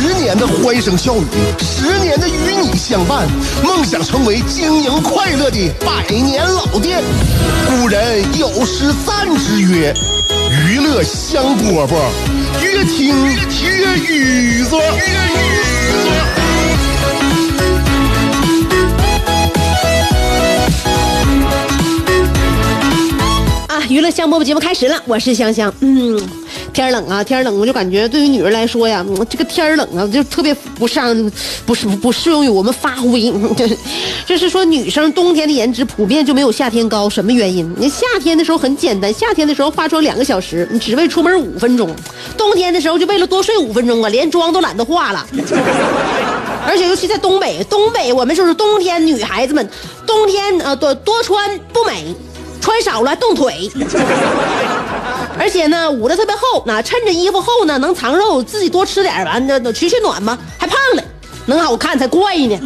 十年的欢声笑语，十年的与你相伴，梦想成为经营快乐的百年老店。古人有诗赞之曰：“娱乐香饽饽，越听越雨左。”啊，娱乐香饽饽节目开始了，我是香香。嗯，天冷啊，天冷，我就感觉对于女人来说呀，这个天冷啊，就特别不上，不是不适用于我们发挥。就是说，女生冬天的颜值普遍就没有夏天高，什么原因？你夏天的时候很简单，夏天的时候化妆两个小时，你只为出门五分钟；冬天的时候就为了多睡五分钟啊，连妆都懒得化了。而且尤其在东北，东北我们就是冬天女孩子们，冬天呃多多穿不美。穿少了冻腿，而且呢捂得特别厚，那趁着衣服厚呢能藏肉，自己多吃点完那取取暖嘛，还胖了，能好看才怪呢。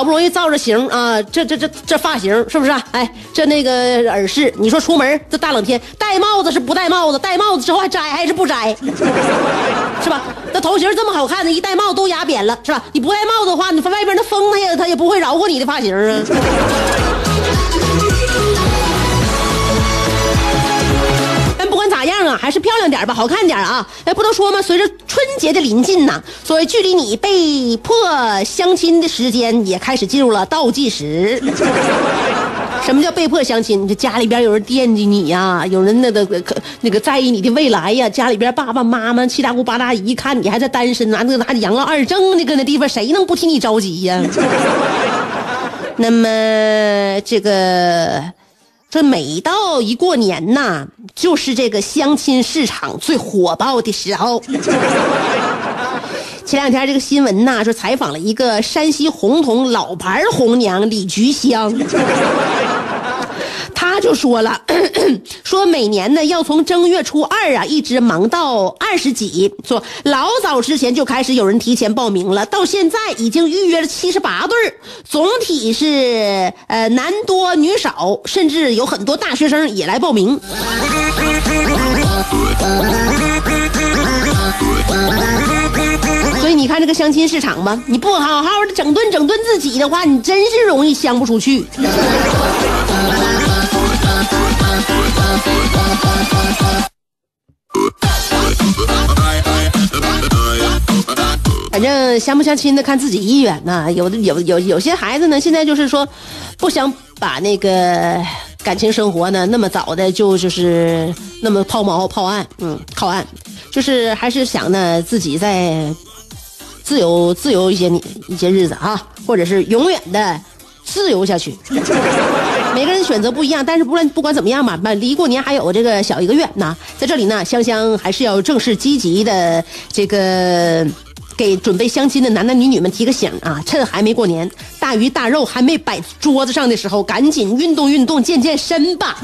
好不容易造着型啊，这这这这发型是不是啊？哎，这那个耳饰，你说出门这大冷天戴帽子是不戴帽子？戴帽子之后还摘还是不摘？是吧？那头型这么好看的，一戴帽子都压扁了，是吧？你不戴帽子的话，你外边那风它也它也不会饶过你的发型啊。不管咋样啊，还是漂亮点吧，好看点啊！哎，不都说吗？随着春节的临近呐，所谓距离你被迫相亲的时间也开始进入了倒计时。什么叫被迫相亲？这家里边有人惦记你呀，有人那个可那个在意你的未来呀。家里边爸爸妈妈、七大姑八大姨看你还在单身，拿那个拿养老二证呢，搁那地方谁能不替你着急呀？那么这个。这每到一过年呐，就是这个相亲市场最火爆的时候。前两天这个新闻呐，说采访了一个山西洪洞老牌红娘李菊香，他就说了，说每年呢要从正月初二啊一直忙到二十几，说老早之前就开始有人提前报名了，到现在已经预约了七十八对总体是呃男多女少，甚至有很多大学生也来报名。所以你看这个相亲市场吧，你不好好的整顿整顿自己的话，你真是容易相不出去。反正相不相亲的看自己意愿呐。有的有有有些孩子呢，现在就是说，不想把那个感情生活呢那么早的就就是那么抛锚抛岸，嗯，靠岸，就是还是想呢自己在自由自由一些一些日子啊，或者是永远的自由下去。每个人选择不一样，但是不论不管怎么样吧，那离过年还有这个小一个月呢，在这里呢，香香还是要正式积极的这个给准备相亲的男男女女们提个醒啊，趁还没过年，大鱼大肉还没摆桌子上的时候，赶紧运动运动，健健身吧。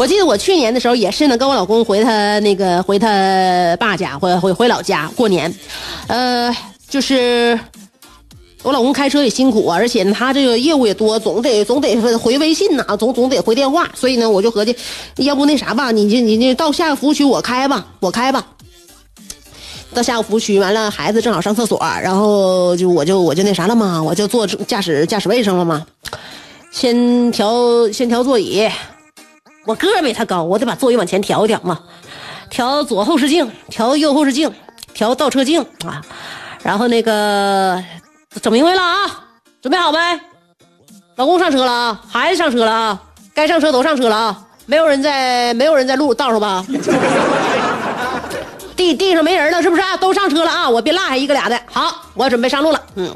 我记得我去年的时候也是呢，跟我老公回他那个回他爸家，回回回老家过年，呃，就是我老公开车也辛苦啊，而且他这个业务也多，总得总得回微信呐，总总得回电话，所以呢，我就合计，要不那啥吧，你就你就到下个服务区我开吧，我开吧。到下个服务区，完了孩子正好上厕所，然后就我就我就那啥了嘛，我就坐驾驶驾驶位上了嘛，先调先调座椅。我个儿没他高，我得把座椅往前调一调嘛，调左后视镜，调右后视镜，调倒车镜啊，然后那个整明白了啊，准备好没？老公上车了啊，孩子上车了啊，该上车都上车了啊，没有人在，没有人在路道上吧？地地上没人了是不是啊？都上车了啊，我别落下一个俩的。好，我准备上路了。嗯，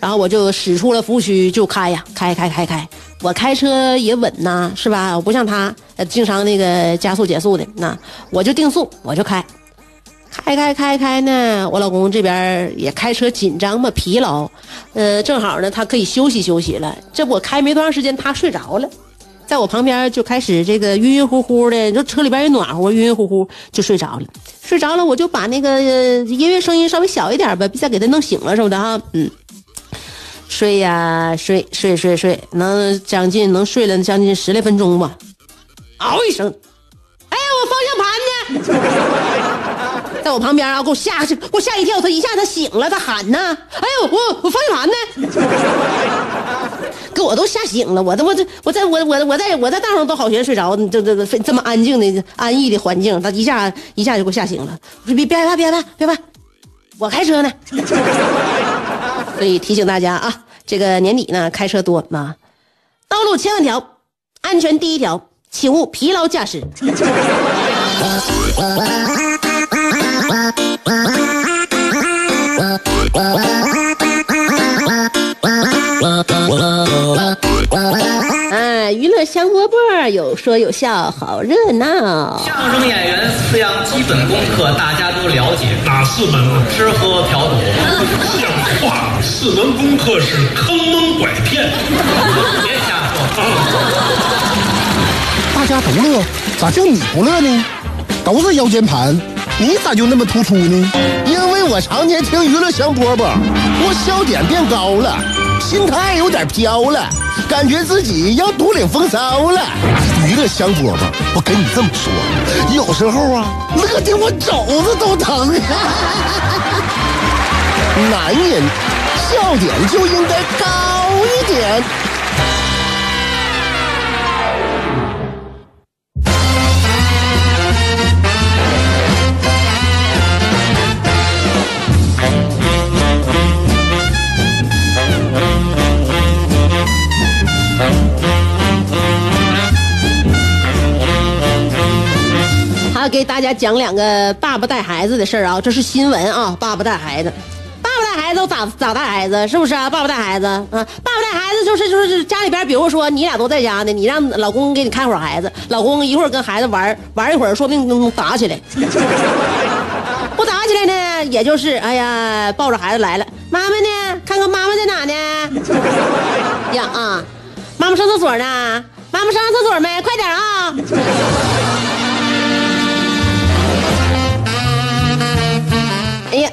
然后我就驶出了服务区就开呀，开开开开，我开车也稳呐，是吧？我不像他，经常那个加速减速的，那我就定速，我就开，开开开开呢。我老公这边也开车紧张嘛，疲劳，呃，正好呢，他可以休息休息了。这我开没多长时间，他睡着了，在我旁边就开始这个晕晕乎乎的，你说车里边也暖和，晕晕乎乎就睡着了。睡着了，我就把那个音乐声音稍微小一点吧，别再给他弄醒了，是不的哈，嗯。睡呀，睡睡睡睡，能将近能睡了将近十来分钟吧。嗷一声，哎呀，我方向盘呢？在我旁边啊，给我吓给我吓一跳，他一下他醒了，他喊呢。哎呦，我我方向盘呢？给我都吓醒了，我他妈这我在我我我在我在道上都好悬睡着，这这这这么安静的安逸的环境，他一下一下就给我吓醒了。别别害怕，别害怕，别怕，我开车呢。所以提醒大家啊，这个年底呢，开车多啊，道路千万条，安全第一条，请勿疲劳驾驶。香饽饽有说有笑，好热闹。相声演员四样基本功课大家都了解，哪四门啊？吃喝嫖赌。像话，四门功课是坑蒙拐骗。别瞎说。大家都乐，咋就你不乐呢？都是腰间盘，你咋就那么突出呢？因为我常年听娱乐香饽饽，我笑点变高了，心态有点飘了，感觉自己要独领风骚了。娱乐香饽饽，我跟你这么说，有时候啊，乐的我肘子都疼。男人笑点就应该高一点。给大家讲两个爸爸带孩子的事儿啊，这是新闻啊。爸爸带孩子，爸爸带孩子都咋咋带孩子？是不是啊？爸爸带孩子，啊，爸爸带孩子就是就是家里边，比如说你俩都在家呢，你让老公给你看会儿孩子，老公一会儿跟孩子玩玩一会儿，说不定能打起来。不打起来呢，也就是哎呀，抱着孩子来了，妈妈呢？看看妈妈在哪呢？呀啊，妈妈上厕所呢，妈妈上厕所没？快点啊！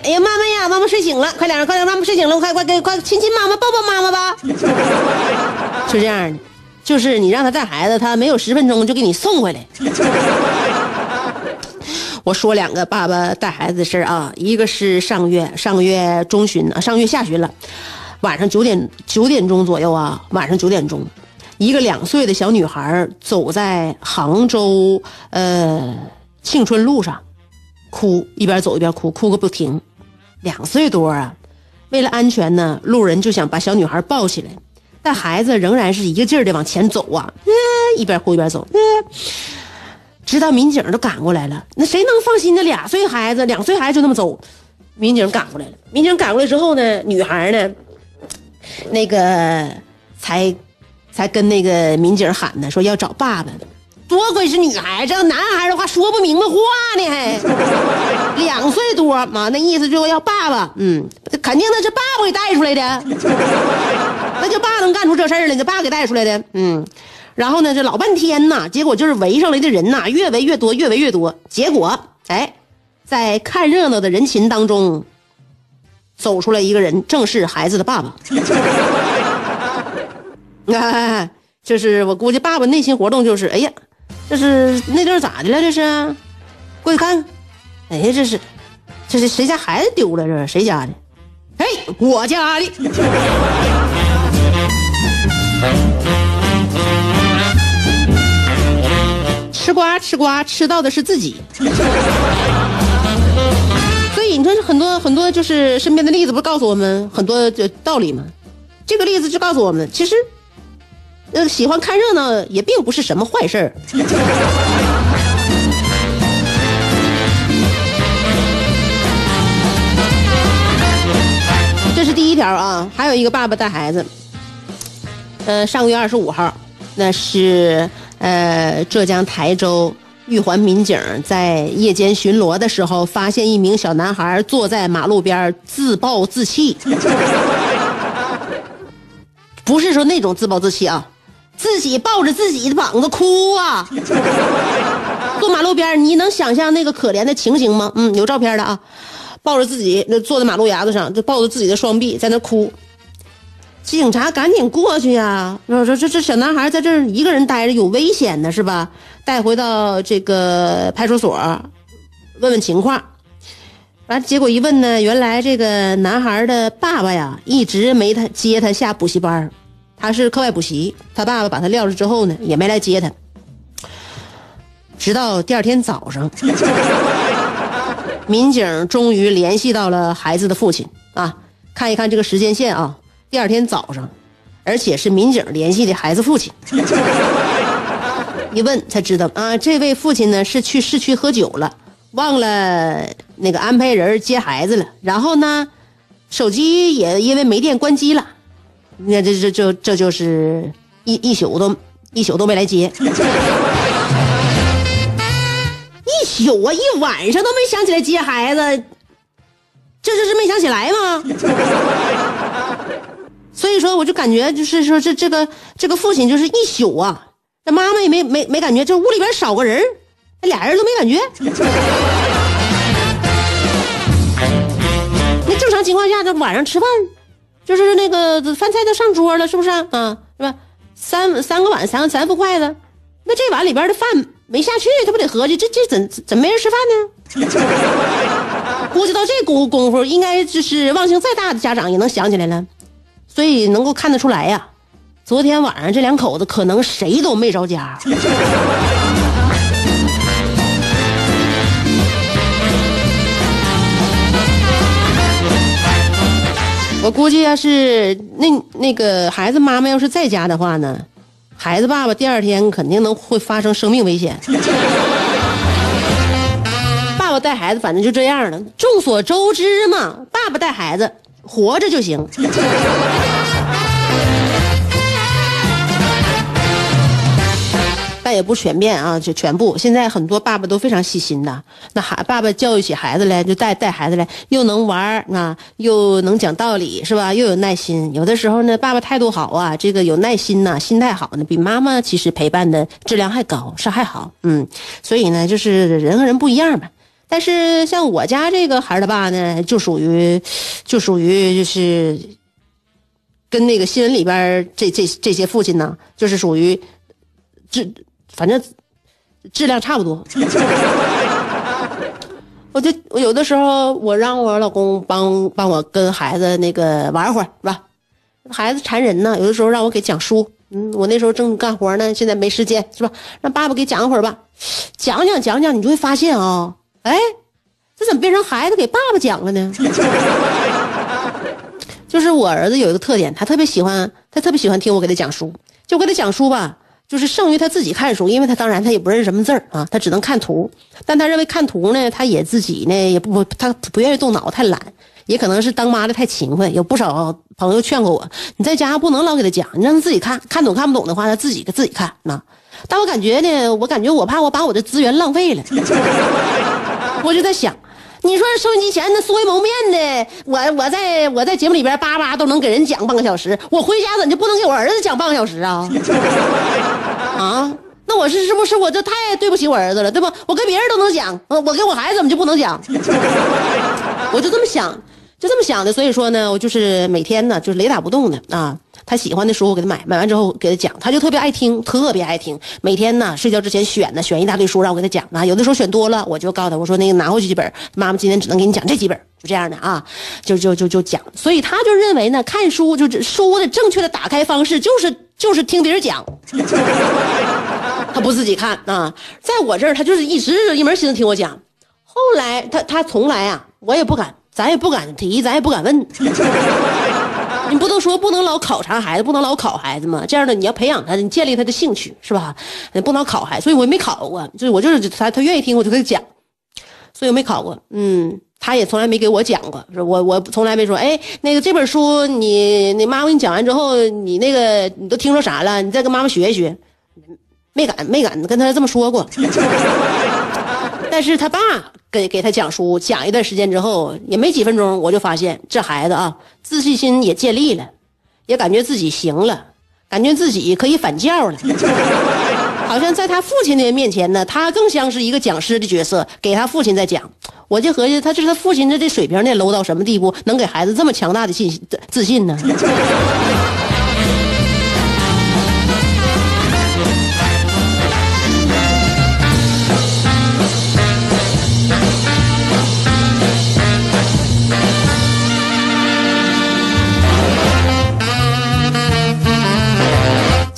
哎呀妈妈呀，妈妈睡醒了，快点快点，妈妈睡醒了，快快给快亲亲妈妈，抱抱妈妈吧。就这样的，就是你让他带孩子，他没有十分钟就给你送回来。我说两个爸爸带孩子的事儿啊，一个是上个月上个月中旬啊，上月下旬了，晚上九点九点钟左右啊，晚上九点钟，一个两岁的小女孩走在杭州呃庆春路上。哭，一边走一边哭，哭个不停。两岁多啊，为了安全呢，路人就想把小女孩抱起来，但孩子仍然是一个劲儿的往前走啊，一边哭一边走，直到民警都赶过来了。那谁能放心呢？俩岁孩子，两岁孩子就那么走，民警赶过来了。民警赶过来之后呢，女孩呢，那个才才跟那个民警喊呢，说要找爸爸。多亏是女孩子，男孩的话说不明白话呢，还 两岁多嘛，那意思就要爸爸，嗯，肯定那是爸爸给带出来的，那就爸能干出这事儿来，这爸给带出来的，嗯，然后呢，这老半天呐，结果就是围上来的人呐，越围越多，越围越多，结果哎，在看热闹的人群当中，走出来一个人，正是孩子的爸爸，啊，就是我估计爸爸内心活动就是，哎呀。这是那地儿咋的了？这是，过去看看。哎呀，这是，这是谁家孩子丢了？这是谁家的？哎，我家的。吃瓜吃瓜吃到的是自己。所以你说很多很多就是身边的例子，不是告诉我们很多的道理吗？这个例子就告诉我们，其实。呃，喜欢看热闹也并不是什么坏事儿。这是第一条啊，还有一个爸爸带孩子。呃，上个月二十五号，那是呃浙江台州玉环民警在夜间巡逻的时候，发现一名小男孩坐在马路边自暴自弃。不是说那种自暴自弃啊，自己抱着自己的膀子哭啊。坐马路边，你能想象那个可怜的情形吗？嗯，有照片的啊，抱着自己那坐在马路牙子上，就抱着自己的双臂在那哭。警察赶紧过去呀！说说这这小男孩在这儿一个人待着有危险的是吧？带回到这个派出所问问情况。完结果一问呢，原来这个男孩的爸爸呀，一直没他接他下补习班他是课外补习，他爸爸把他撂了之后呢，也没来接他。直到第二天早上，民警终于联系到了孩子的父亲啊！看一看这个时间线啊。第二天早上，而且是民警联系的孩子父亲。一问才知道啊，这位父亲呢是去市区喝酒了，忘了那个安排人接孩子了。然后呢，手机也因为没电关机了。你看，这这这这就是一一宿都一宿都没来接，一宿啊，一晚上都没想起来接孩子，这就是没想起来吗？所以说，我就感觉就是说，这这个这个父亲就是一宿啊，这妈妈也没没没感觉，这屋里边少个人，那俩人都没感觉。那正常情况下，这晚上吃饭，就是那个饭菜都上桌了，是不是啊？啊是吧？三三个碗，三三副筷子，那这碗里边的饭没下去，他不得合计这这怎怎没人吃饭呢？估计到这功功夫，应该就是忘性再大的家长也能想起来了。所以能够看得出来呀，昨天晚上这两口子可能谁都没着家。我估计要是那那个孩子妈妈要是在家的话呢，孩子爸爸第二天肯定能会发生生命危险。爸爸带孩子反正就这样了，众所周知嘛，爸爸带孩子。活着就行，也不全面啊，就全部。现在很多爸爸都非常细心的，那孩爸爸教育起孩子来，就带带孩子来，又能玩啊，又能讲道理，是吧？又有耐心。有的时候呢，爸爸态度好啊，这个有耐心呐，心态好呢，比妈妈其实陪伴的质量还高，是还好。嗯，所以呢，就是人和人不一样吧。但是像我家这个孩儿他爸呢，就属于，就属于就是，跟那个新闻里边这这这些父亲呢，就是属于这，反正质量差不多。我就我有的时候我让我老公帮帮我跟孩子那个玩会儿是吧？孩子馋人呢，有的时候让我给讲书，嗯，我那时候正干活呢，现在没时间是吧？让爸爸给讲会儿吧，讲讲讲讲，你就会发现啊。哎，这怎么变成孩子给爸爸讲了呢？就是我儿子有一个特点，他特别喜欢，他特别喜欢听我给他讲书。就我给他讲书吧，就是剩余他自己看书，因为他当然他也不认识什么字儿啊，他只能看图。但他认为看图呢，他也自己呢也不他不愿意动脑，太懒，也可能是当妈的太勤快。有不少朋友劝过我，你在家不能老给他讲，你让他自己看看懂看不懂的话，他自己自己看那。但我感觉呢，我感觉我怕我把我的资源浪费了。我就在想，你说收音机前那素未谋面的，我我在我在节目里边叭叭都能给人讲半个小时，我回家怎就不能给我儿子讲半个小时啊？啊？那我是是不是我这太对不起我儿子了，对不？我跟别人都能讲，我跟我孩子怎么就不能讲？我就这么想。就这么想的，所以说呢，我就是每天呢，就是雷打不动的啊。他喜欢的书我给他买，买完之后给他讲，他就特别爱听，特别爱听。每天呢，睡觉之前选呢，选一大堆书让我给他讲啊。有的时候选多了，我就告诉他，我说那个拿回去几本，妈妈今天只能给你讲这几本，就这样的啊，就就就就讲。所以他就认为呢，看书就是书的正确的打开方式就是就是听别人讲，他不自己看啊。在我这儿，他就是一直一门心思听我讲。后来他他从来啊，我也不敢。咱也不敢提，咱也不敢问。你不能说不能老考察孩子，不能老考孩子吗？这样的你要培养他，你建立他的兴趣，是吧？你不能考孩子，所以我也没考过。就是我就是他，他愿意听我就给他讲，所以我没考过。嗯，他也从来没给我讲过，我我从来没说，哎，那个这本书你你妈妈给你讲完之后，你那个你都听说啥了？你再跟妈妈学一学，没敢没敢跟他这么说过。但是他爸给给他讲书，讲一段时间之后，也没几分钟，我就发现这孩子啊，自信心也建立了，也感觉自己行了，感觉自己可以反教了。好像在他父亲的面前呢，他更像是一个讲师的角色，给他父亲在讲。我就合计，他这他父亲的这水平那，low 到什么地步，能给孩子这么强大的信自信呢？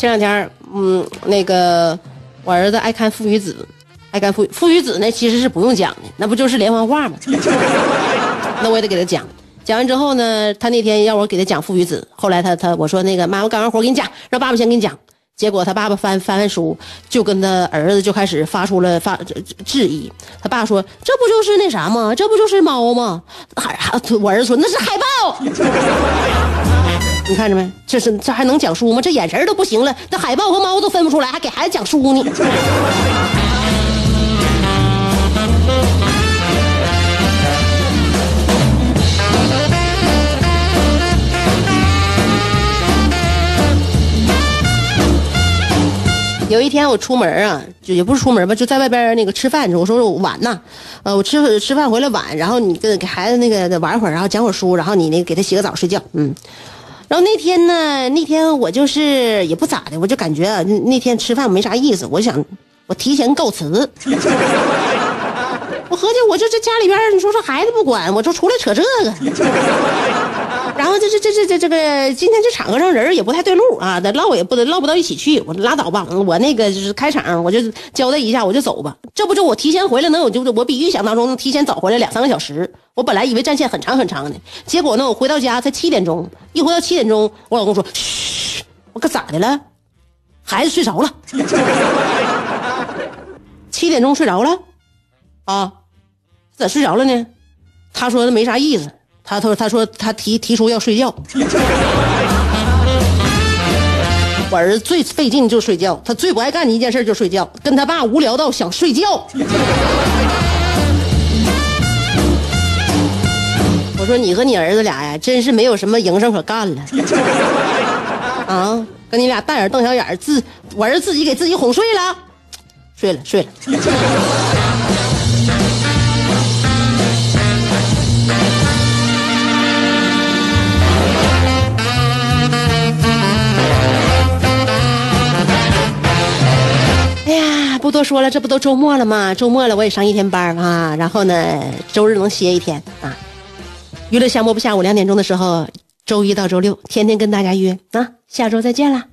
这两天，嗯，那个我儿子爱看《父与子》，爱看《父父与子》呢，其实是不用讲的，那不就是连环画吗？那我也得给他讲。讲完之后呢，他那天让我给他讲《父与子》，后来他他我说那个妈妈干完活给你讲，让爸爸先给你讲。结果他爸爸翻翻完书，就跟他儿子就开始发出了发质疑。他爸说：“这不就是那啥吗？这不就是猫吗？”还还我儿子说：“那是海豹。”你看着没？这是这还能讲书吗？这眼神都不行了，这海豹和猫都分不出来，还给孩子讲书呢。有一天我出门啊，就也不是出门吧，就在外边那个吃饭。我说我晚呐，呃，我吃吃饭回来晚，然后你跟给孩子那个玩会儿，然后讲会儿书，然后你那个给他洗个澡睡觉，嗯。然后那天呢，那天我就是也不咋的，我就感觉，那天吃饭没啥意思，我想我提前告辞。我合计我就这家里边，你说说孩子不管，我就出来扯这个。然后这这这这这这个今天这场合上人也不太对路啊，咱唠也不唠不到一起去，我拉倒吧，我那个就是开场我就交代一下我就走吧。这不就我提前回来能有就我比预想当中提前早回来两三个小时。我本来以为战线很长很长的，结果呢，我回到家才七点钟。一回到七点钟，我老公说：“嘘，我可咋的了？孩子睡着了。七点钟睡着了，啊，咋睡着了呢？他说的没啥意思。他他说他说他提提出要睡觉。我儿子最费劲就睡觉，他最不爱干的一件事就睡觉，跟他爸无聊到想睡觉。”我说你和你儿子俩呀，真是没有什么营生可干了，啊，跟你俩大眼瞪小眼自我儿子自己给自己哄睡了，睡了睡了。不多说了，这不都周末了吗？周末了，我也上一天班啊，然后呢，周日能歇一天啊。娱乐项目不下午两点钟的时候，周一到周六天天跟大家约啊，下周再见了。